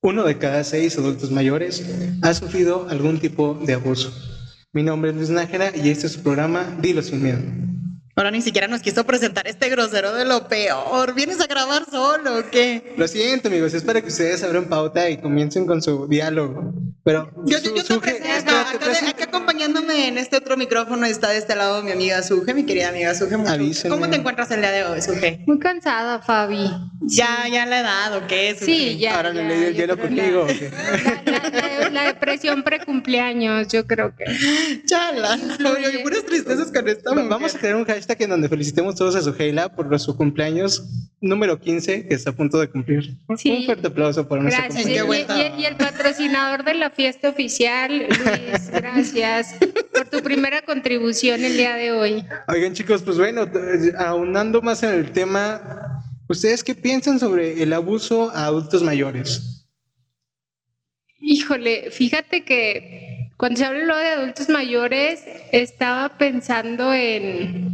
Uno de cada seis adultos mayores ha sufrido algún tipo de abuso. Mi nombre es Luis Nájera y este es su programa Dilo sin miedo. Ahora ni siquiera nos quiso presentar este grosero de lo peor. ¿Vienes a grabar solo o qué? Lo siento, amigos, es para que ustedes abran pauta y comiencen con su diálogo. Pero yo, yo, yo te presento, acá, acompañándome en este otro micrófono está de este lado mi amiga Suje, mi querida amiga Suje. ¿Cómo te encuentras el día de hoy, Suje? Muy cansada, Fabi. Ya, ya la edad, ¿o qué? Sí, ya. Ahora le leí el hielo contigo. La, depresión precumpleaños, yo creo que. Chala. Oye, puras tristezas con esta Vamos a crear un hashtag en donde felicitemos todos a Suheila por su cumpleaños número 15 que está a punto de cumplir. Un fuerte aplauso por nuestra Gracias. Y, y, el patrocinador de la fiesta oficial, Luis, gracias por tu primera contribución el día de hoy. Oigan chicos, pues bueno, aunando más en el tema, ¿ustedes qué piensan sobre el abuso a adultos mayores? Híjole, fíjate que cuando se habló de adultos mayores, estaba pensando en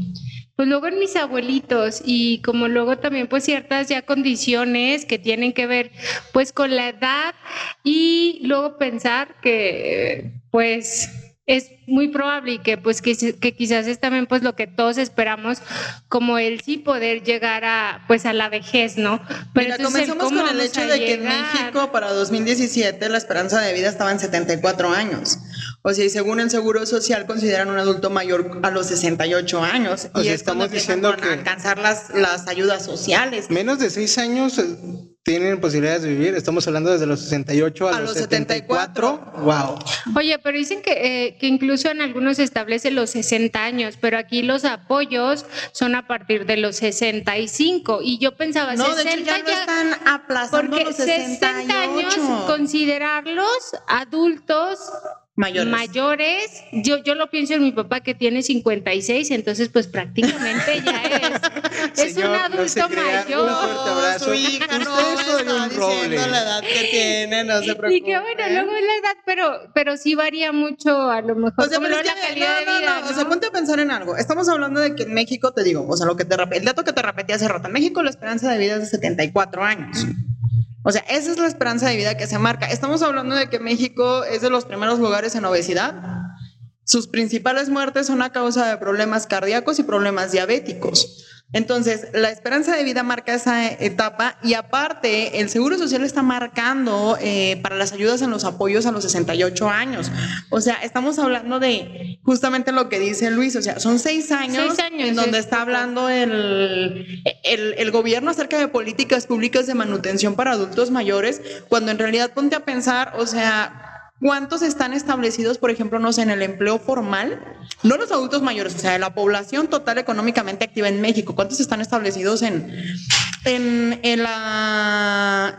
pues luego en mis abuelitos y como luego también pues ciertas ya condiciones que tienen que ver pues con la edad y luego pensar que pues es muy probable y que pues que, quizás es también pues lo que todos esperamos como el sí poder llegar a pues a la vejez, ¿no? Pero Mira, comenzamos con el hecho de que en México para 2017 la esperanza de vida estaba en 74 años. O sea, y según el Seguro Social consideran un adulto mayor a los 68 años. y estamos diciendo que alcanzar las, las ayudas sociales. Menos de 6 años eh, tienen posibilidades de vivir. Estamos hablando desde los 68 a, los, 74. Wow. Oye, pero dicen que, eh, que incluso en algunos se establece los 60 años, pero aquí los apoyos son a partir de los 65. Y yo pensaba, no, 60 de hecho ya, no están aplazando los 60 años, considerarlos adultos mayores. mayores. Yo, yo lo pienso en mi papá que tiene 56, entonces pues prácticamente ya es, es un adulto mayor. Un. Su hija no está diciendo la edad que tiene, no se preocupe. Y que bueno, luego es la edad, pero, pero sí varía mucho a lo mejor. O sea, pero es la calidad no, de vida, no, no, o sea, ponte a pensar en algo. Estamos hablando de que en México, te digo, o sea, lo que te el dato que te repetí hace rato, en México la esperanza de vida es de 74 años. O sea, esa es la esperanza de vida que se marca. Estamos hablando de que México es de los primeros lugares en obesidad. Sus principales muertes son a causa de problemas cardíacos y problemas diabéticos. Entonces, la esperanza de vida marca esa etapa y aparte, el Seguro Social está marcando eh, para las ayudas en los apoyos a los 68 años. O sea, estamos hablando de justamente lo que dice Luis, o sea, son seis años, en donde está hablando el, el, el gobierno acerca de políticas públicas de manutención para adultos mayores, cuando en realidad ponte a pensar, o sea, ¿Cuántos están establecidos, por ejemplo, no sé, en el empleo formal? No los adultos mayores, o sea, la población total económicamente activa en México. ¿Cuántos están establecidos en, en, en las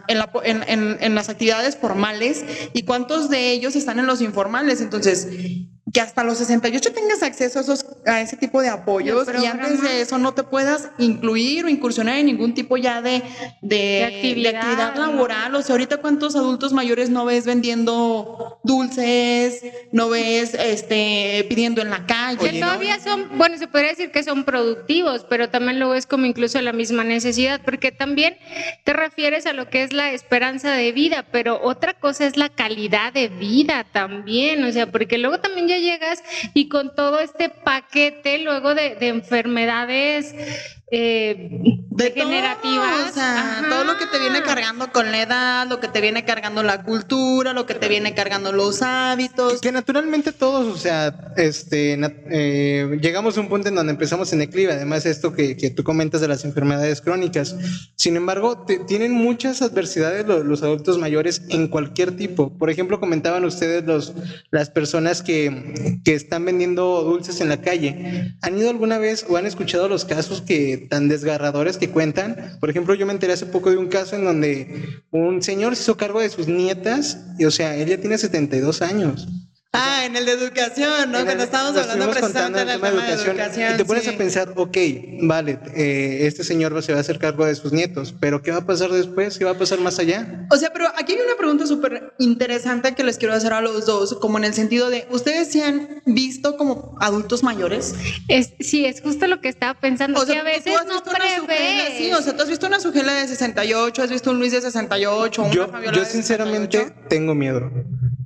actividades formales y cuántos de ellos están en los informales? Entonces, que hasta los 68 tengas acceso a, esos, a ese tipo de apoyos y antes de eso no te puedas incluir o incursionar en ningún tipo ya de, de, actividad, laboral. O sea, ahorita cuántos adultos mayores no ves vendiendo dulces, no ves este pidiendo en la calle. Que todavía son, bueno, se podría decir que son productivos, pero también lo ves como incluso la misma necesidad, porque también te refieres a lo que es la esperanza de vida, pero otra cosa es la calidad de vida también, o sea, porque luego también ya llegas y con todo este paquete luego de, de enfermedades eh, degenerativas. Todo, todo lo que te viene cargando con la edad, lo que te viene cargando la cultura, lo que te viene cargando los hábitos. Que naturalmente todos, o sea, este, eh, llegamos a un punto en donde empezamos en declive, además esto que, que tú comentas de las enfermedades crónicas. Sin embargo, tienen muchas adversidades los, los, adultos mayores en cualquier tipo. Por ejemplo, comentaban ustedes los, las personas que, que están vendiendo dulces en la calle. ¿Han ido alguna vez o han escuchado los casos que tan desgarradores que cuentan. Por ejemplo, yo me enteré hace poco de un caso en donde un señor se hizo cargo de sus nietas y, o sea, ella tiene 72 años. Ah, en el de educación, ¿no? Cuando estábamos hablando precisamente del tema, de educación. Y te pones a pensar, ok, vale, eh, este señor se va a hacer cargo de sus nietos, pero ¿qué va a pasar después? ¿Qué va a pasar más allá? O sea, pero aquí hay una pregunta súper interesante que les quiero hacer a los dos, como en el sentido de, ¿ustedes se han visto como adultos mayores? Es, sí, es justo lo que estaba pensando, o sea, a veces no prevé. Sí, o sea, tú has visto una Sujela de 68, has visto un Luis de 68, una yo, Fabiola Yo sinceramente tengo miedo.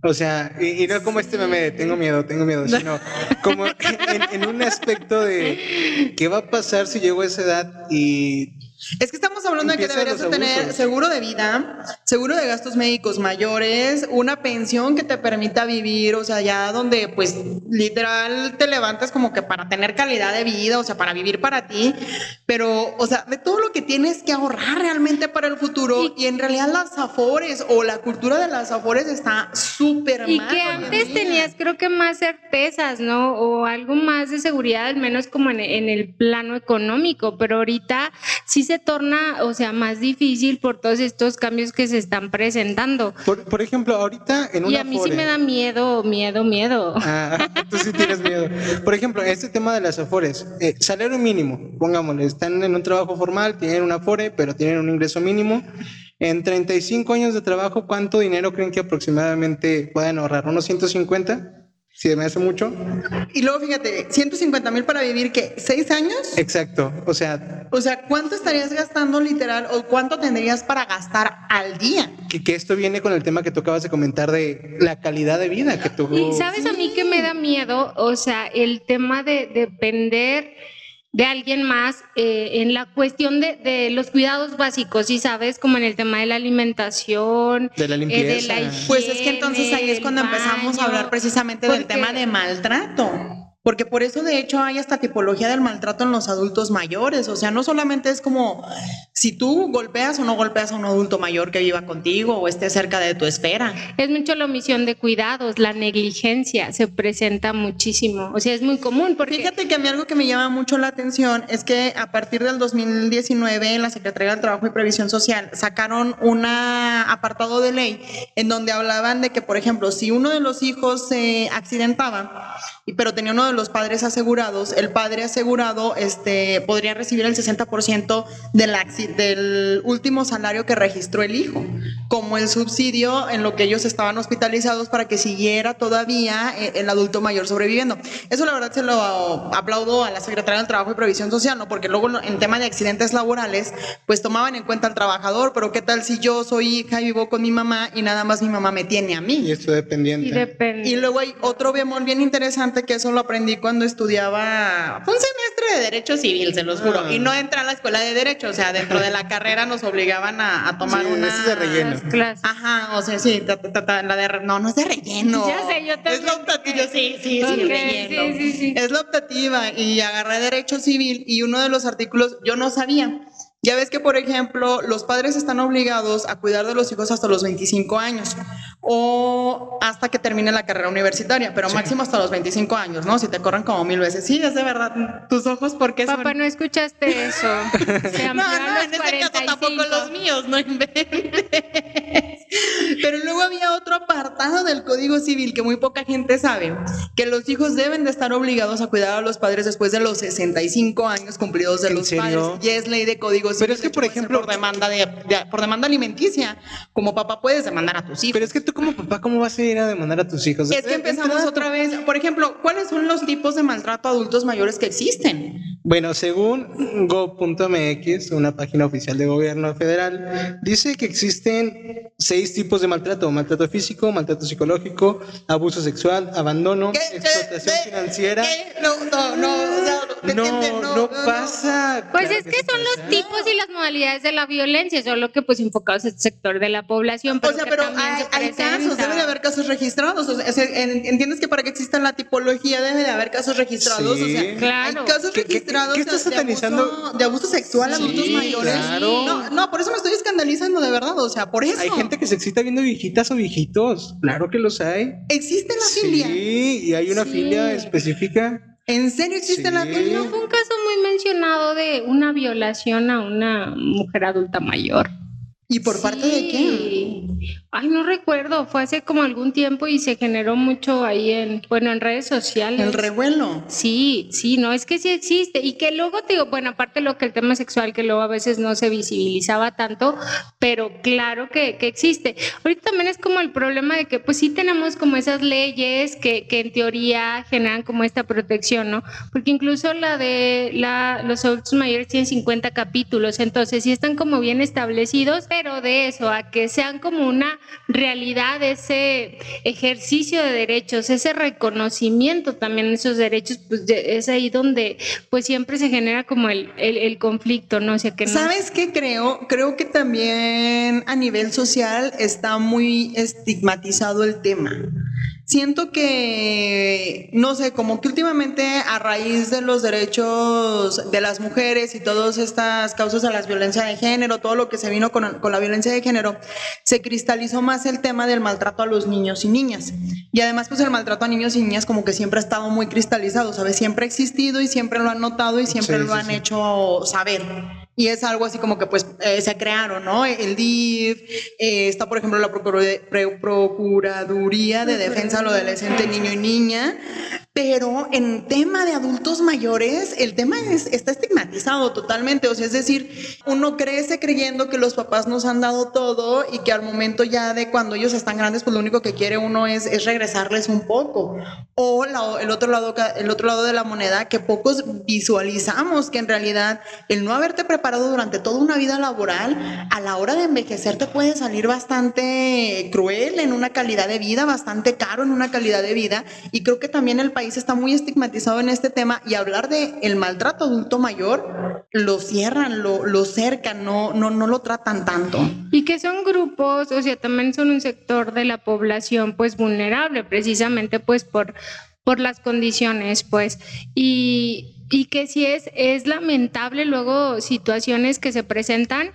O sea, y, no como este meme de tengo miedo, tengo miedo, sino como en, un aspecto de qué va a pasar si llego a esa edad y es que estamos hablando de que deberías tener seguro de vida, seguro de gastos médicos mayores, una pensión que te permita vivir, o sea, ya donde pues literal te levantas como que para tener calidad de vida, o sea, para vivir para ti, pero, o sea, de todo lo que tienes que ahorrar realmente para el futuro y, en realidad las afores o la cultura de las afores está súper mal. Y que antes tenías creo que más certezas, ¿no? O algo más de seguridad, al menos como en, en el plano económico, pero ahorita sí se torna, o sea, más difícil por todos estos cambios que se están presentando. Por, ejemplo, ahorita en una Y a mí sí me da miedo, miedo, miedo. Ah, tú sí tienes miedo. Por ejemplo, este tema de las afores, eh, salario mínimo, pongámosle, están en un trabajo formal, tienen un afore, pero tienen un ingreso mínimo. En 35 años de trabajo, ¿cuánto dinero creen que aproximadamente pueden ahorrar? ¿Unos 150? Si me hace mucho. Y luego fíjate, 150 mil para vivir, ¿qué? ¿Seis años? Exacto. O sea. O sea, ¿cuánto estarías gastando literal o cuánto tendrías para gastar al día? Que, que esto viene con el tema que tú acabas de comentar de la calidad de vida que tú. Y sabes a mí que me da miedo, o sea, el tema de depender de alguien más eh, en la cuestión de, de, los cuidados básicos, y sabes, como en el tema de la alimentación, de la eh, limpieza. pues es que entonces ahí es cuando empezamos a hablar precisamente del tema de maltrato. Porque por eso, de hecho, hay esta tipología del maltrato en los adultos mayores. O sea, no solamente es como si tú golpeas o no golpeas a un adulto mayor que viva contigo o esté cerca de tu esfera. Es mucho la omisión de cuidados, la negligencia se presenta muchísimo. O sea, es muy común. Porque... Fíjate que a mí algo que me llama mucho la atención es que a partir del 2019, la Secretaría del Trabajo y Previsión Social sacaron un apartado de ley en donde hablaban de que, por ejemplo, si uno de los hijos se accidentaba, pero tenía uno de los padres asegurados, el padre asegurado este, podría recibir el 60% del, del último salario que registró el hijo, como el subsidio en lo que ellos estaban hospitalizados para que siguiera todavía eh, el adulto mayor sobreviviendo. Eso la verdad se lo aplaudo a la Secretaría del Trabajo y Previsión Social, ¿no? porque luego en tema de accidentes laborales, pues tomaban en cuenta al trabajador, pero ¿qué tal si yo soy hija y vivo con mi mamá y nada más mi mamá me tiene a mí? Y esto dependiente. Y, y luego hay otro bemol bien interesante que eso lo aprendí cuando estudiaba un semestre de Derecho Civil, se los juro. Y no entré a la escuela de Derecho, o sea, dentro de la carrera nos obligaban a, tomar una. de relleno. Ajá, o sea, sí, la de. No, no es de relleno. Ya sé, yo también. Es la optativa, sí, sí, sí, relleno. Sí, sí, es la optativa. Y agarré Derecho Civil y uno de los artículos yo no sabía. Ya ves que, por ejemplo, los padres están obligados a cuidar de los hijos hasta los 25 años o hasta que termine la carrera universitaria, pero máximo hasta los 25 años, ¿no? Si te corren como mil veces. Sí, es de verdad. Tus ojos, ¿por qué Papá, no escuchaste eso. no, no, en este caso tampoco los míos, no inventes. Pero luego había otro apartado del Código Civil que muy poca gente sabe, que los hijos deben de estar obligados a cuidar a los padres después de los 65 años cumplidos de los padres. Y es ley de Código Civil. Pero es que, por ejemplo, por demanda, de, por demanda alimenticia, como papá puedes demandar a tus hijos. Pero es que tú como papá, ¿cómo vas a ir a demandar a tus hijos? Es que empezamos otra vez. Por ejemplo, ¿cuáles son los tipos de maltrato a adultos mayores que existen? Bueno, según go.mx, una página oficial de gobierno federal, dice que existen seis tipos de maltrato, maltrato físico, maltrato psicológico, abuso sexual, abandono, explotación financiera. No, no, no, no, no, pasa. Pues es que, son los tipos y las modalidades de la violencia, solo que pues enfocados en el sector de la población. o sea, pero hay, casos, debe de haber casos registrados. O sea, entiendes que para que exista la tipología debe de haber casos registrados. o sea, claro. hay casos registrados ¿Qué, estás satanizando? De abuso, sexual a adultos mayores. No, no, por eso me estoy escandalizando de verdad. O sea, por eso. Hay gente que se excita viendo viejitas o viejitos. Claro que los hay. ¿Existe la filia? Sí, y hay una filia específica. ¿En serio existe la filia? No fue un caso muy mencionado de una violación a una mujer adulta mayor. ¿Y por parte de quién? ay, no recuerdo, fue hace como algún tiempo y se generó mucho ahí en, bueno, en redes sociales. El revuelo. Sí, sí, no, es que sí existe. Y que luego te digo, bueno, aparte lo que el tema sexual, que luego a veces no se visibilizaba tanto, pero claro que, que existe. Ahorita también es como el problema de que pues sí tenemos como esas leyes que, que en teoría generan como esta protección, ¿no? Porque incluso la de la, los adultos mayores tienen 50 capítulos, entonces sí están como bien establecidos, pero de eso a que sean como una realidad ese ejercicio de derechos, ese reconocimiento también de esos derechos, pues es ahí donde pues siempre se genera como el, el, conflicto, ¿no? O sea que no... ¿Sabes qué creo? Creo que también a nivel social está muy estigmatizado el tema. Siento que, no sé, como que últimamente a raíz de los derechos de las mujeres y todas estas causas de la violencia de género, todo lo que se vino con, con, la violencia de género, se cristalizó más el tema del maltrato a los niños y niñas. Y además, pues el maltrato a niños y niñas como que siempre ha estado muy cristalizado, ¿sabes? Siempre ha existido y siempre lo han notado y siempre lo han hecho saber. Y es algo así como que pues eh, se crearon, ¿no? El DIF, eh, está por ejemplo la Procuraduría de Defensa del Adolescente, Niño y Niña, pero en tema de adultos mayores, el tema es, está estigmatizado totalmente. O sea, es decir, uno crece creyendo que los papás nos han dado todo y que al momento ya de cuando ellos están grandes, pues lo único que quiere uno es, es regresarles un poco. O el, otro lado, el otro lado de la moneda, que pocos visualizamos que en realidad el no haberte preparado durante toda una vida laboral, a la hora de envejecer te puede salir bastante cruel en una calidad de vida, bastante caro en una calidad de vida. Y creo que también el país está muy estigmatizado en este tema y hablar de el maltrato adulto mayor lo cierran, lo, lo cercan, no, no, no lo tratan tanto. Y que son grupos, o sea, también son un sector de la población pues vulnerable, precisamente pues por, por las condiciones, pues. Y, y que si es, es lamentable luego situaciones que se presentan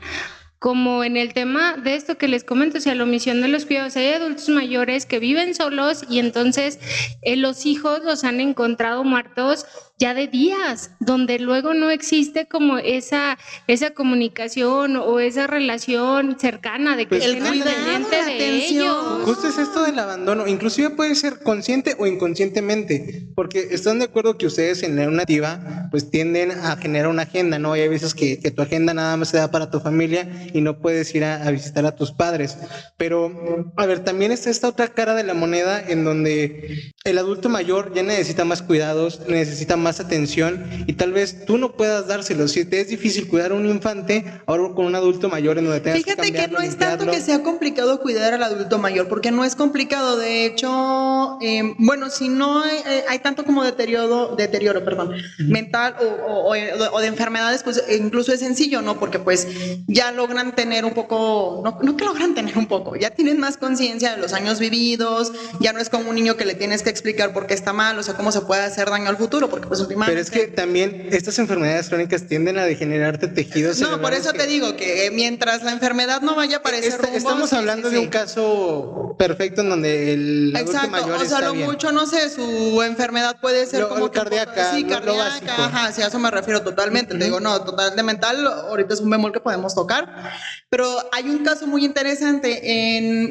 como en el tema de esto que les comento, o sea, la omisión de los cuidados. Hay adultos mayores que viven solos y entonces eh, los hijos los han encontrado muertos ya de días, donde luego no existe como esa, esa comunicación o esa relación cercana de que pues, el pendiente de ellos. Justo es esto del abandono, inclusive puede ser consciente o inconscientemente, porque están de acuerdo que ustedes en la nativa pues tienden a generar una agenda, ¿no? Hay veces que, que tu agenda nada más se da para tu familia y no puedes ir a, a visitar a tus padres, pero a ver, también está esta otra cara de la moneda en donde el adulto mayor ya necesita más cuidados, necesita más atención y tal vez tú no puedas dárselo. Si te es difícil cuidar a un infante, ahora con un adulto mayor en donde tengas Fíjate que, que no es tanto que sea complicado cuidar al adulto mayor, porque no es complicado. De hecho, eh, bueno, si no hay, eh, hay, tanto como deterioro, deterioro perdón, mental o, o, o, de enfermedades, pues incluso es sencillo, ¿no? Porque pues ya logran tener un poco, no, no que logran tener un poco, ya tienen más conciencia de los años vividos, ya no es como un niño que le tienes que explicar por qué está mal, o sea, cómo se puede hacer daño al futuro, porque pues últimamente... Pero es que también estas enfermedades crónicas tienden a degenerarte tejidos. No, por eso te digo que mientras la enfermedad no vaya a aparecer Estamos hablando de un caso perfecto en donde el adulto mayor o sea, lo mucho, no sé, su enfermedad puede ser como cardíaca, sí, cardíaca, ajá, sí, a eso me refiero totalmente. Te digo, no, total de mental, ahorita es un bemol que podemos tocar, pero hay un caso muy interesante en,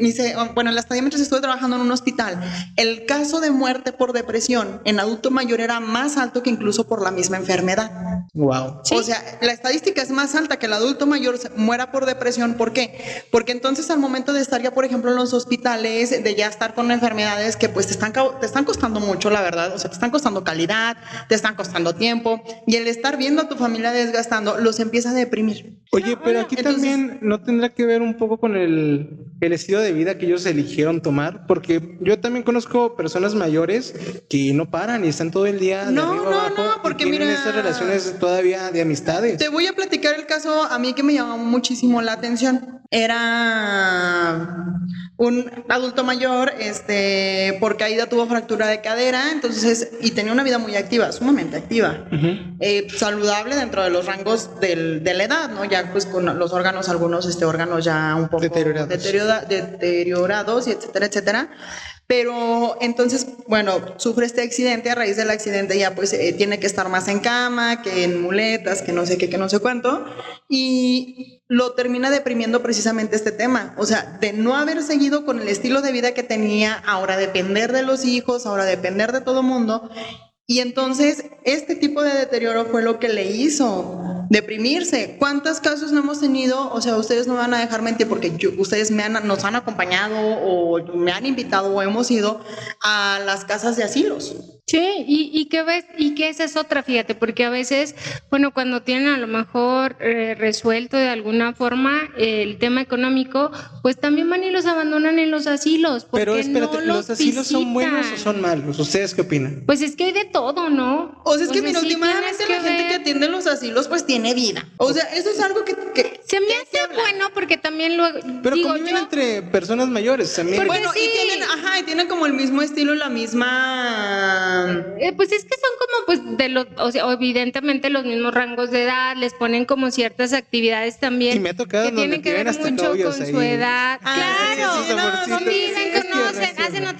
bueno, en la estadía mientras estuve trabajando en un hospital, el caso de muerte por depresión en adulto mayor era más alto que incluso por la misma enfermedad. Wow. O sea, la estadística es más alta que el adulto mayor muera por depresión. ¿Por qué? Porque entonces al momento de estar ya, por ejemplo, en los hospitales, de ya estar con enfermedades que pues te están, te están costando mucho, la verdad, o sea, te están costando calidad, te están costando tiempo, y el estar viendo a tu familia desgastando los empieza a deprimir. Oye, pero aquí también no tendrá que ver un poco con el, el estilo de vida que ellos eligieron tomar, porque yo también conozco personas mayores que no paran y están todo el día no, no, no, porque mira, estas relaciones todavía de amistades. Te voy a platicar el caso a mí que me llamó muchísimo la atención. Era un adulto mayor, este, por caída tuvo fractura de cadera, entonces, y tenía una vida muy activa, sumamente activa, eh, saludable dentro de los rangos del, de la edad, ¿no? Ya pues con los órganos, algunos este, órganos ya un poco deteriorados, deteriorados y etcétera, etcétera Pero entonces, bueno, sufre este accidente, a raíz del accidente ya pues eh, tiene que estar más en cama, que en muletas, que no sé qué, que no sé cuánto, y lo termina deprimiendo precisamente este tema, o sea, de no haber seguido con el estilo de vida que tenía, ahora depender de los hijos, ahora depender de todo mundo, y entonces este tipo de deterioro fue lo que le hizo deprimirse. ¿Cuántos casos no hemos tenido? O sea, ustedes no van a dejar mentir porque ustedes me han, nos han acompañado o me han invitado o hemos ido a las casas de asilos. Sí, y, y qué ves, y que esa es otra, fíjate, porque a veces, bueno, cuando tienen a lo mejor eh, resuelto de alguna forma el tema económico, pues también van y los abandonan en los asilos. Pero espérate, ¿los, asilos son buenos o son malos? ¿Ustedes qué opinan? Pues es que hay de todo, ¿no? O sea, es que, mira, últimamente la gente que atiende los asilos, pues tiene vida. O sea, eso es algo que. que Se me hace bueno porque también luego. Pero digo, conviven entre personas mayores también. Bueno, y tienen, ajá, y tienen como el mismo estilo, la misma eh, pues es que son como, pues, de los, o sea, evidentemente los mismos rangos de edad, les ponen como ciertas actividades también. Y me ha tocado que tienen que ver mucho con su edad. Ah, claro, conviven, conocen, hacen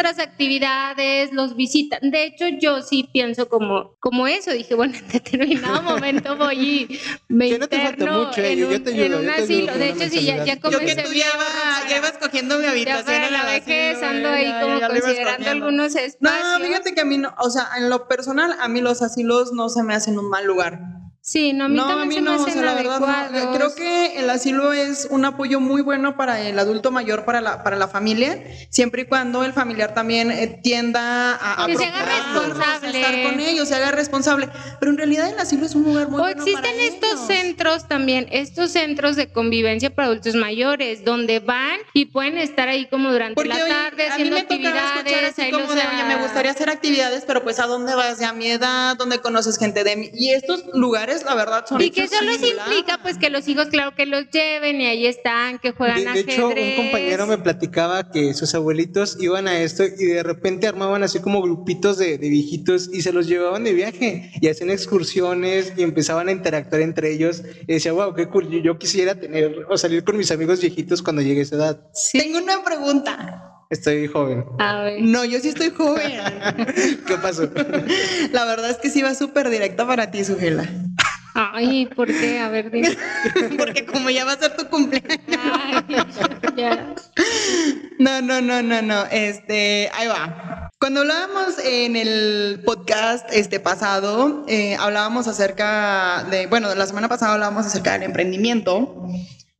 otras actividades, los visitan. De hecho, yo sí pienso como, como eso. Dije, bueno, en determinado momento voy y me interno mucho, en, un, en un asilo. De hecho, sí, ya, ya comencé. Yo que tú llevas, llevas cogiendo mi habitación. Ya para la vejez ando ahí como considerando algunos espacios. No, fíjate que a mí no, o sea, en lo personal, a mí los asilos no se me hacen un mal lugar. Sí, no, a mí también no, se me hacen o sea, la verdad, creo que el asilo es un apoyo muy bueno para el adulto mayor, para la, para la familia, siempre y cuando el familiar también eh, tienda a, a que se haga responsable. estar con ellos, se haga responsable. Pero en realidad el asilo es un lugar muy o bueno existen estos centros también, estos centros de convivencia para adultos mayores, donde van y pueden estar ahí como durante la tarde haciendo actividades. Así como de, oye, me gustaría hacer actividades, pero pues a dónde vas ya a mi edad, dónde conoces gente de mí. Y estos lugares la verdad, son Y que eso les implica, pues, que los hijos, claro, que los lleven y ahí están, que juegan de, de hecho, un compañero me platicaba que sus abuelitos iban a esto y de repente armaban así como grupitos de, de viejitos y se los llevaban de viaje y hacían excursiones y empezaban a interactuar entre ellos. Y decía, wow, qué cool, yo, quisiera tener o salir con mis amigos viejitos cuando llegue a esa edad. Tengo una pregunta. Estoy joven. A ver. No, yo sí estoy joven. ¿Qué pasó? La verdad es que sí va súper directa para ti, Sujela. Ay, ¿por qué? A ver, dime. Porque como ya va a ser tu cumpleaños. ya. No, no, no, no, no. Este, ahí va. Cuando hablábamos en el podcast este pasado, eh, hablábamos acerca de, bueno, la semana pasada hablábamos acerca del emprendimiento.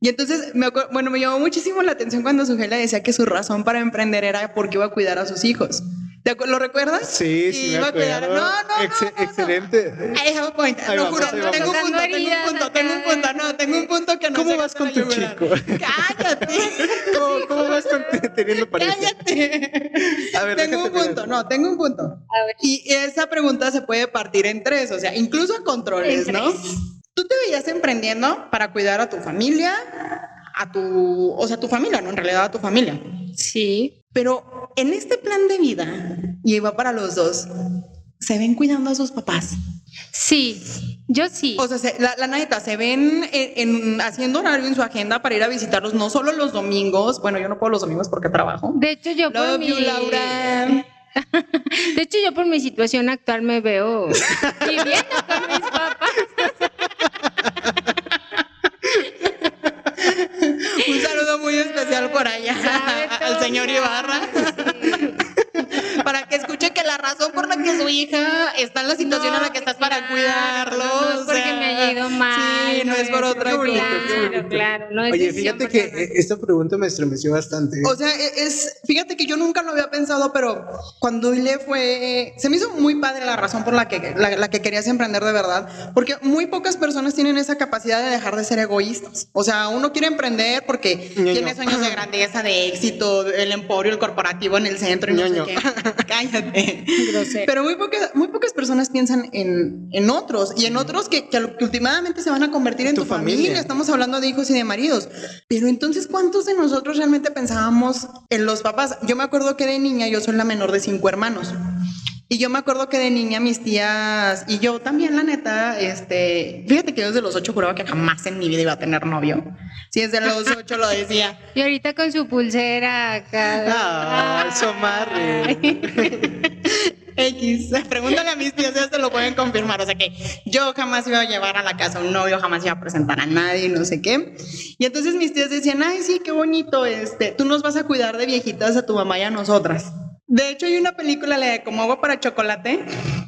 Y entonces, me bueno, me llamó muchísimo la atención cuando Sujela decía que su razón para emprender era porque iba a cuidar a sus hijos. ¿Lo recuerdas? Sí, sí, me acuerdo. No, no, Excelente. I have a point. Lo juro, tengo un punto, tengo un punto, tengo un punto, no, tengo un punto que no ¿Cómo vas con tu chico? Cállate. ¿Cómo, vas con teniendo pareja? Cállate. A ver, tengo un punto, no, tengo un punto. A ver. Y esa pregunta se puede partir en tres, o sea, incluso a controles, ¿no? ¿Tú te veías emprendiendo para cuidar a tu familia, a tu, o sea, a tu familia, no, en realidad a tu familia? Sí. Pero en este plan de vida, y va para los dos, ¿se ven cuidando a sus papás? Sí, yo sí. O sea, la, la neta, se ven en, haciendo horario en su agenda para ir a visitarlos, no solo los domingos. Bueno, yo no puedo los domingos porque trabajo. De hecho, yo por mi... Laura. De hecho, yo por mi situación actual me veo viviendo con mis papás. Un saludo muy especial por allá al señor Ibarra. Para que escuche que la razón por la que su hija está en la situación en la que estás para cuidarlo. No, es porque me ha ido mal. Sí, no, es por otra cosa. Claro, claro. No Oye, fíjate que eh, esta pregunta me estremeció bastante. O sea, e, es, fíjate que yo nunca lo había pensado, pero cuando le fue, se me hizo muy padre la razón por la que, la, la que querías emprender de verdad, porque muy pocas personas tienen esa capacidad de dejar de ser egoístas. O sea, uno quiere emprender porque tiene sueños de grandeza, de éxito, el emporio, el corporativo en el centro y no sé qué. Cállate. Pero muy pocas, muy pocas personas piensan en, en otros y en otros que, que, últimamente se van a convertir en tu, familia. Estamos hablando de hijos y de maridos. Pero entonces, ¿cuántos de nosotros realmente pensábamos en los papás? Yo me acuerdo que de niña yo soy la menor de cinco hermanos. Y yo me acuerdo que de niña mis tías y yo también, la neta, este, fíjate que yo desde los ocho juraba que jamás en mi vida iba a tener novio. Si desde los ocho lo decía. Y ahorita con su pulsera acá. Ah, eso X, pregúntale a mis tías, ya se lo pueden confirmar. O sea que yo jamás iba a llevar a la casa a un novio, jamás iba a presentar a nadie, no sé qué. Y entonces mis tías decían, ay, sí, qué bonito, este, tú nos vas a cuidar de viejitas a tu mamá y a nosotras. De hecho, hay una película, la de Como agua para chocolate.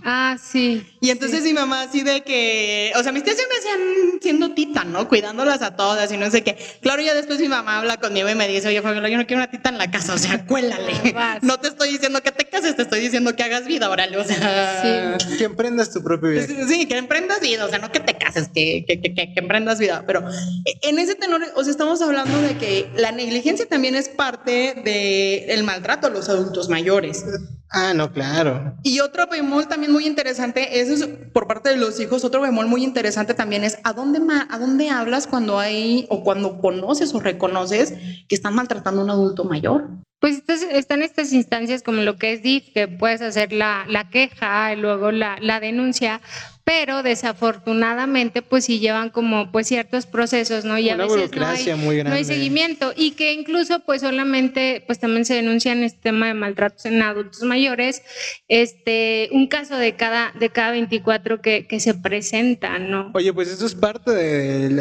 Ah, sí. Y entonces mi mamá así de que, o sea, mis tías siempre hacían siendo tita, ¿no? Cuidándolas a todas y no sé qué. Claro, ya después mi mamá habla conmigo y me dice, oye, Fabiola, yo no quiero una tita en la casa, o sea, cuélale. No te estoy diciendo que te cases, te estoy diciendo que hagas vida, órale, o sea. Sí. Que emprendas tu propio vida. Sí, que emprendas vida, o sea, no que te cases, que, que, que, que emprendas vida. Pero en ese tenor, o sea, estamos hablando de que la negligencia también es parte del maltrato a los adultos mayores. Ah, no, claro. Y otro bemol también muy interesante, eso es por parte de los hijos, otro bemol muy interesante también es a dónde, a dónde hablas cuando hay o cuando conoces o reconoces que están maltratando a un adulto mayor. Pues están estas instancias como lo que es DIF, que puedes hacer la, la queja y luego la, la denuncia, pero desafortunadamente pues sí llevan como pues ciertos procesos, ¿no? Y a veces no hay, muy no hay, seguimiento y que incluso pues solamente pues también se denuncian este tema de maltratos en adultos mayores, este un caso de cada de cada 24 que, que se presentan, ¿no? Oye, pues eso es parte del,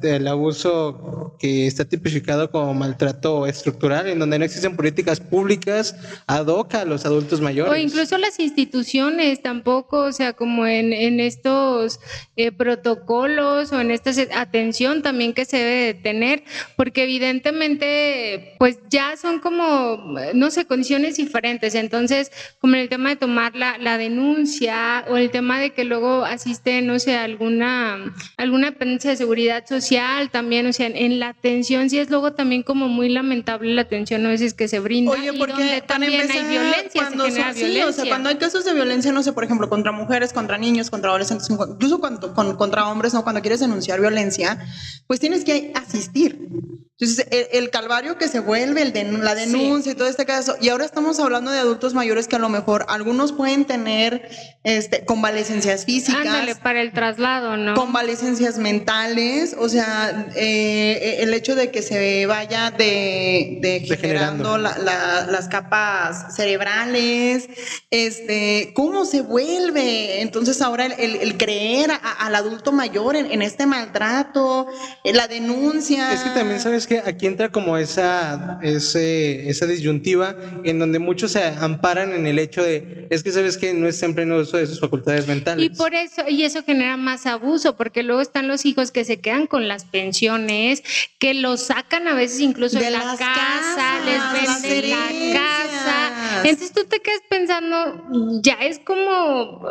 del abuso que está tipificado como maltrato estructural en donde no existen políticas públicas ad hoc a los adultos mayores. O incluso las instituciones tampoco, o sea, como en estos eh, protocolos o en esta atención también que se debe de tener, porque evidentemente pues ya son como, no sé, condiciones diferentes. Entonces, como en el tema de tomar la, la denuncia o el tema de que luego asiste, no sé, alguna, alguna dependencia de seguridad social también, o sea, en la atención sí es luego también como muy lamentable la atención a veces que se brinda Oye, porque también hay violencia, cuando se genera violencia. o sea, cuando hay casos de violencia, no sé, por ejemplo, contra mujeres, contra niños, contra incluso cuando, contra hombres, ¿no? cuando quieres denunciar violencia, pues tienes que asistir. Entonces, el, calvario que se vuelve, el de, la denuncia y todo este caso, y ahora estamos hablando de adultos mayores que a lo mejor algunos pueden tener este, convalecencias físicas. Ándale, para el traslado, ¿no? Convalecencias mentales, o sea, eh, el hecho de que se vaya de, de generando las capas cerebrales, este, ¿cómo se vuelve? Entonces, ahora el, creer al adulto mayor en, en este maltrato, la denuncia. Es que también sabes que aquí entra como esa, ese, esa disyuntiva en donde muchos se amparan en el hecho de, es que sabes que no está en pleno uso de sus facultades mentales. Y por eso, y eso genera más abuso, porque luego están los hijos que se quedan con las pensiones, que los sacan a veces incluso de, la casa, les venden la casa. Entonces tú te quedas pensando, ya es como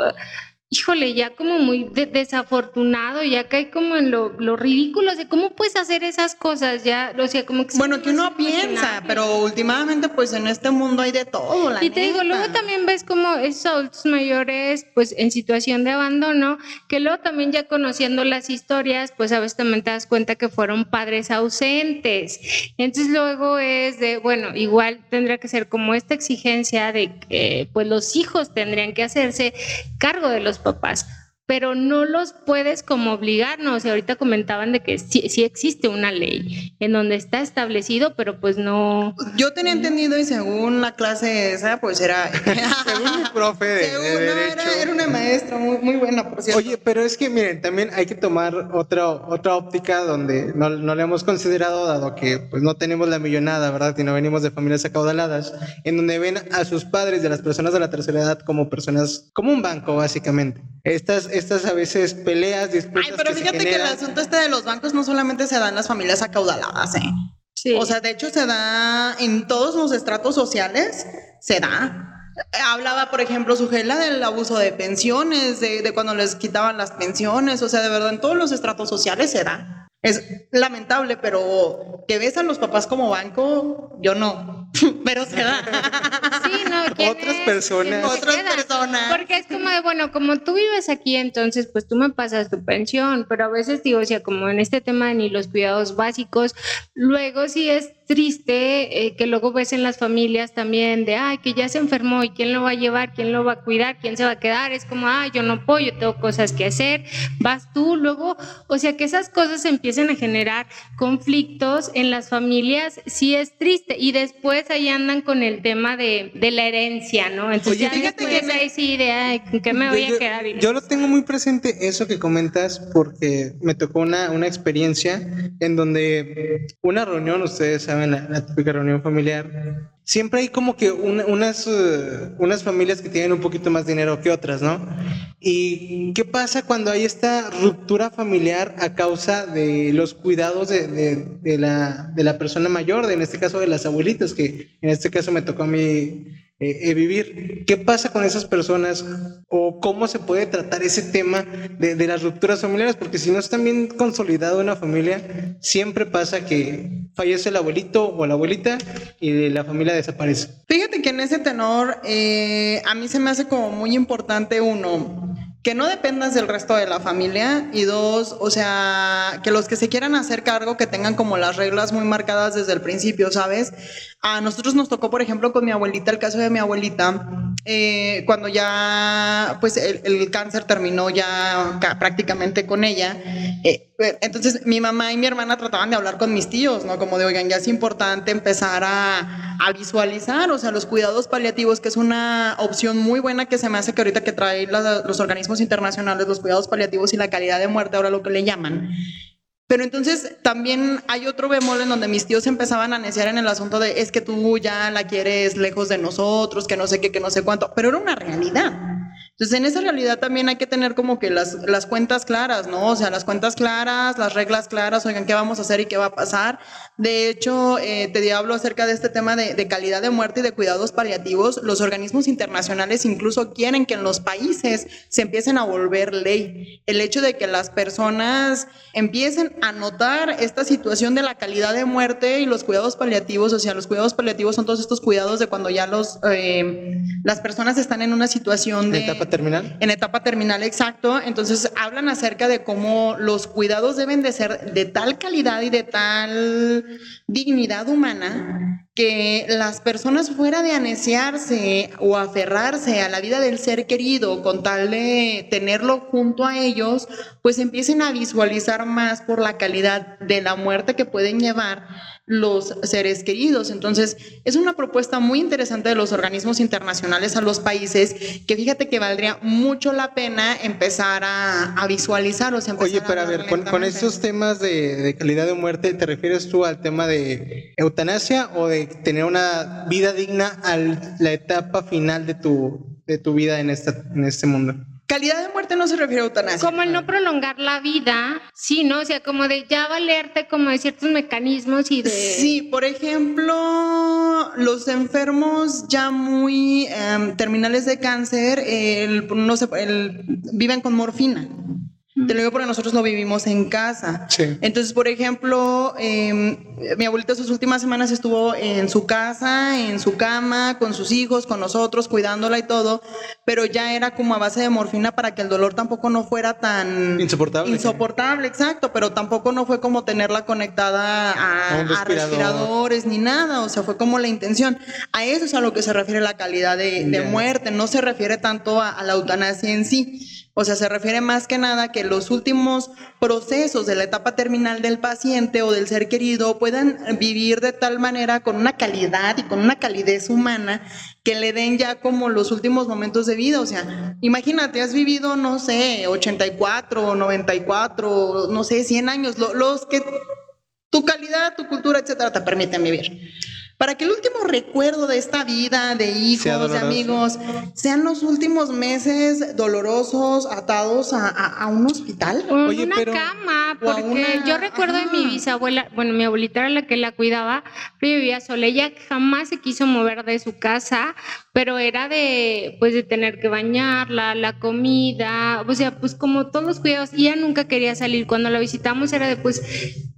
híjole, ya como muy desafortunado, ya cae como en lo, ridículo, o ¿cómo puedes hacer esas cosas? Ya, o sea, como que... Bueno, que uno piensa, pero últimamente pues en este mundo hay de todo, la Y te digo, luego también ves como esos adultos mayores pues en situación de abandono, que luego también ya conociendo las historias, pues a veces también te das cuenta que fueron padres ausentes. Entonces luego es de, bueno, igual tendría que ser como esta exigencia de que pues los hijos tendrían que hacerse cargo de los papás pero no los puedes como obligar, no, o sea, ahorita comentaban de que sí, sí, existe una ley en donde está establecido, pero pues no. Yo tenía entendido y según la clase esa, pues era. según mi profe de, derecho. Era, una maestra muy, muy buena, por cierto. Oye, pero es que miren, también hay que tomar otra, otra óptica donde no, no le hemos considerado, dado que pues no tenemos la millonada, ¿verdad? Y no venimos de familias acaudaladas, en donde ven a sus padres de las personas de la tercera edad como personas, como un banco, básicamente. Estas estas a veces peleas, disputas. Ay, pero fíjate que el asunto este de los bancos no solamente se da en las familias acaudaladas, ¿eh? Sí. O sea, de hecho se da en todos los estratos sociales, se da. Hablaba, por ejemplo, Sujela del abuso de pensiones, de, de cuando les quitaban las pensiones, o sea, de verdad, en todos los estratos sociales se da. Es lamentable, pero que ves a los papás como banco, yo no, pero se da. Sí, no, otras personas. Otras personas. Porque es como de, bueno, como tú vives aquí, entonces pues tú me pasas tu pensión, pero a veces digo, o sea, como en este tema de ni los cuidados básicos, luego sí es triste eh, que luego ves en las familias también de, ay, que ya se enfermó y quién lo va a llevar, quién lo va a cuidar, quién se va a quedar. Es como, ay, yo no puedo, yo tengo cosas que hacer, vas tú, luego, o sea, que esas cosas empiecen a generar conflictos en las familias, sí es triste. Y después ahí andan con el tema de, de la herencia, ¿no? Entonces, ya fíjate después que me- ahí sí de, ay, ¿con qué me voy a yo, quedar? Y no yo lo tengo muy presente eso que comentas porque me tocó una, una experiencia en donde una reunión, ustedes saben, la, la típica reunión familiar, siempre hay como que una- unas, eh, unas familias que tienen un poquito más dinero que otras, ¿no? ¿Y qué pasa cuando hay esta ruptura familiar a causa de los cuidados de, de- de la, de la persona mayor, de, en este caso de las abuelitas, que en este caso me tocó a mí eh, vivir. ¿Qué pasa con esas personas o cómo se puede tratar ese tema de, de las rupturas familiares? Porque si no está bien consolidado una familia, siempre pasa que fallece el abuelito o la abuelita y la familia desaparece. Fíjate que en ese tenor, eh, a mí se me hace como muy importante uno, que no dependas del resto de la familia y dos, o sea, que los que se quieran hacer cargo que tengan como las reglas muy marcadas desde el principio, ¿sabes? A nosotros nos tocó, por ejemplo, con mi abuelita, el caso de mi abuelita, eh, cuando ya, pues el, el cáncer terminó ya ca- prácticamente con ella. Eh, entonces mi mamá y mi hermana trataban de hablar con mis tíos, ¿no? Como de, oigan, ya es importante empezar a, a visualizar, o sea, los cuidados paliativos, que es una opción muy buena que se me hace que ahorita que traen los organismos internacionales, los cuidados paliativos y la calidad de muerte, ahora lo que le llaman. Pero entonces también hay otro bemol en donde mis tíos empezaban a neciar en el asunto de es que tú ya la quieres lejos de nosotros, que no sé qué, que no sé cuánto, pero era una realidad. Entonces en esa realidad también hay que tener como que las, las cuentas claras, ¿no? O sea, las cuentas claras, las reglas claras, oigan, ¿qué vamos a hacer y qué va a pasar? De hecho, eh, te hablo acerca de este tema de, de calidad de muerte y de cuidados paliativos. Los organismos internacionales incluso quieren que en los países se empiecen a volver ley. El hecho de que las personas empiecen a notar esta situación de la calidad de muerte y los cuidados paliativos, o sea, los cuidados paliativos son todos estos cuidados de cuando ya los, eh, las personas están en una situación de... etapa terminal. En etapa terminal, exacto. Entonces hablan acerca de cómo los cuidados deben de ser de tal calidad y de tal dignidad humana que las personas fuera de anesiarse o aferrarse a la vida del ser querido con tal de tenerlo junto a ellos, pues empiecen a visualizar más por la calidad de la muerte que pueden llevar los seres queridos. Entonces, es una propuesta muy interesante de los organismos internacionales a los países que fíjate que valdría mucho la pena empezar a, a visualizar, o sea, empezar Oye, pero a ver, con, estos temas de, de calidad de muerte, ¿te refieres tú al tema de eutanasia o de tener una vida digna a la etapa final de tu, de tu vida en, esta, en este mundo? Calidad de muerte no se refiere a eutanasia. Como el no prolongar la vida, sí, ¿no? O sea, como de ya valerte como de ciertos mecanismos y de... Sí, por ejemplo, los enfermos ya muy em, terminales de cáncer, el- no sé, el- viven con morfina. Te lo digo porque nosotros lo vivimos en casa. Sí. Entonces, por ejemplo, em, mi abuelita sus últimas semanas estuvo en su casa, en su cama, con sus hijos, con nosotros, cuidándola y todo, pero ya era como a base de morfina para que el dolor tampoco no fuera tan Insoportable. Insoportable, exacto, pero tampoco no fue como tenerla conectada a, respiradores ni nada, o sea, fue como la intención. A eso es a lo que se refiere la calidad de, muerte, no se refiere tanto a, a la eutanasia en sí. O sea, se refiere más que nada que los últimos procesos de la etapa terminal del paciente o del ser querido puedan vivir de tal manera con una calidad y con una calidez humana que le den ya como los últimos momentos de vida. O sea, imagínate, has vivido, no sé, 84, 94, no sé, 100 años, lo- los que tu calidad, tu cultura, etcétera, te permiten vivir. Para que el último recuerdo de esta vida, de hijos, de amigos, sean los últimos meses dolorosos, atados a, a- a un hospital. O Oye, una pero- cama, porque una- yo recuerdo de mi ajá. bisabuela, bueno, mi abuelita era la que la cuidaba, pero yo vivía sola, ella jamás se quiso mover de su casa, pero era de, pues, de tener que bañarla, la comida, o sea, pues como todos los cuidados, y ella nunca quería salir, cuando la visitamos era de, pues,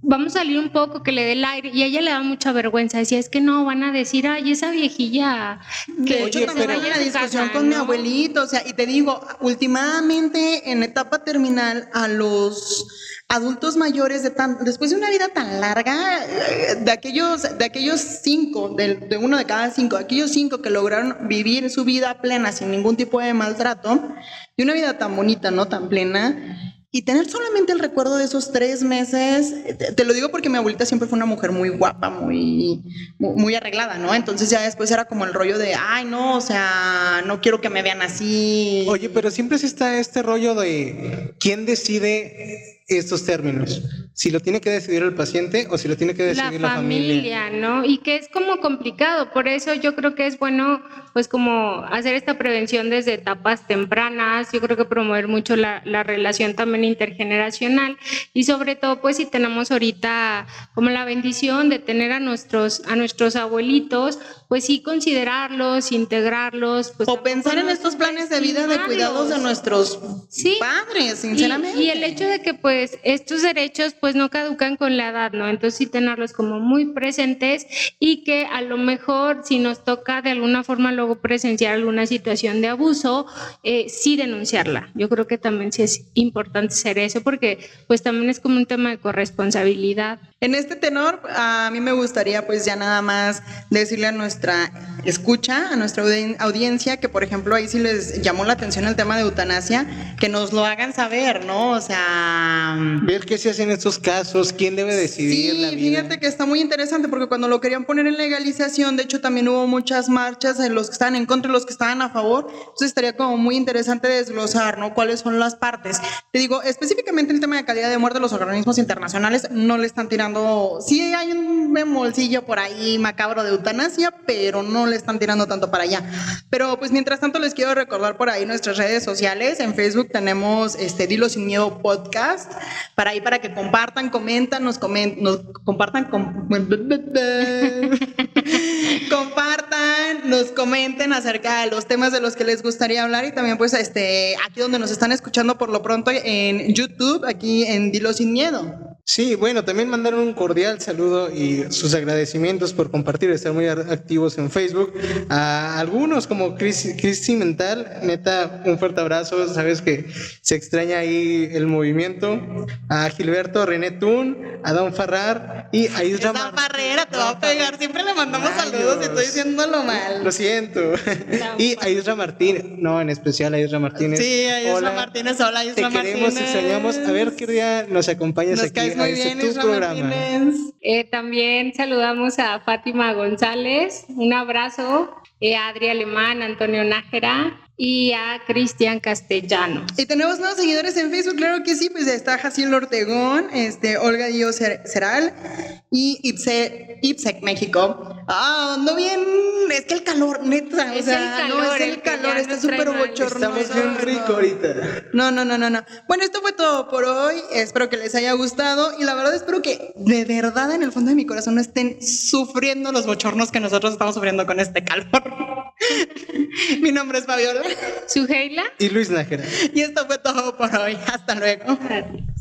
vamos a salir un poco, que le dé el aire, y a ella le daba mucha vergüenza, decía, es que no, van a decir, ay, esa viejilla que De hecho, también una discusión casa, con mi abuelito, o sea, y te digo, últimamente en etapa terminal a los adultos mayores de tan, después de una vida tan larga, eh, de aquellos, de aquellos cinco, de, de uno de cada cinco, aquellos cinco que lograron vivir su vida plena sin ningún tipo de maltrato, y una vida tan bonita, ¿no? Tan plena. Y tener solamente el recuerdo de esos tres meses, eh, te, lo digo porque mi abuelita siempre fue una mujer muy guapa, muy, muy, muy arreglada, ¿no? Entonces ya después era como el rollo de, ay, no, o sea, no quiero que me vean así. Oye, pero siempre sí está este rollo de quién decide estos términos. Si lo tiene que decidir el paciente o si lo tiene que decidir la, familia. familia, ¿no? Y que es como complicado, por eso yo creo que es bueno, pues como hacer esta prevención desde etapas tempranas, yo creo que promover mucho la, la relación también intergeneracional y sobre todo, pues si tenemos ahorita como la bendición de tener a nuestros, a nuestros abuelitos, pues sí considerarlos, integrarlos, pues o pensar en estos planes de vida de cuidados de nuestros Sí. padres, sinceramente. Y, el hecho de que pues estos derechos pues no caducan con la edad, ¿no? Entonces sí tenerlos como muy presentes y que a lo mejor si nos toca de alguna forma luego presenciar alguna situación de abuso, eh, sí denunciarla. Yo creo que también sí es importante hacer eso porque pues también es como un tema de corresponsabilidad. En este tenor, a mí me gustaría pues ya nada más decirle a nuestra escucha, a nuestra audien- audiencia, que por ejemplo ahí sí les llamó la atención el tema de eutanasia, que nos lo hagan saber, ¿no? O sea... Ver qué se hace en estos casos, quién debe decidir Sí, la vida. fíjate que está muy interesante porque cuando lo querían poner en legalización, de hecho también hubo muchas marchas de los que estaban en contra y los que estaban a favor. Entonces estaría como muy interesante desglosar, ¿no? Cuáles son las partes. Te digo, específicamente el tema de calidad de muerte, los organismos internacionales no le están tirando. Sí hay un memolcillo por ahí macabro de eutanasia, pero no le están tirando tanto para allá. Pero pues mientras tanto les quiero recordar por ahí nuestras redes sociales. En Facebook tenemos este Dilo sin miedo podcast para ahí para que compartan, comentan, nos comen, nos compartan, com- compartan, nos comenten acerca de los temas de los que les gustaría hablar y también pues este aquí donde nos están escuchando por lo pronto en YouTube, aquí en Dilo sin miedo. Sí, bueno, también mandaron un cordial saludo y sus agradecimientos por compartir, estar muy activos en Facebook. A algunos como Chris- Cristi Mental, neta, un fuerte abrazo, sabes que se extraña ahí el movimiento. A Gilberto René Tun, a Don Farrar y a Isra Mar- barrera te va a pegar, siempre le mandamos Rayos. saludos y estoy diciéndolo mal. Lo siento. y a Isra Martínez, no, en especial a Isra Martínez. Sí, a Isra Hola, Martínez, hola Te Isra queremos, Martínez. extrañamos. A ver qué día nos acompañas Nos aquí caes a muy este bien, tu Isra programa. Martínez. Eh, también saludamos a Fátima González, un abrazo, eh, a Adri Alemán, Antonio Nájera y a Cristian Castellanos. Y tenemos nuevos seguidores en Facebook, claro que sí, pues está Jaciel Ortegón, este, Olga Díaz Cer- Ceral y Ipse, Ipsec México. Ah, ando bien, es que el calor, neta, o sea, el no es el calor, está súper bochornoso. Estamos bien rico ahorita. No, no, no, no, no. Bueno, esto fue todo por hoy. Espero que les haya gustado y la verdad espero que de verdad en el fondo de mi corazón no estén sufriendo los bochornos que nosotros estamos sufriendo con este calor. mi nombre es Fabiola Suheila. Y Luis Nájera. y esto fue todo por hoy. Hasta luego. Adiós.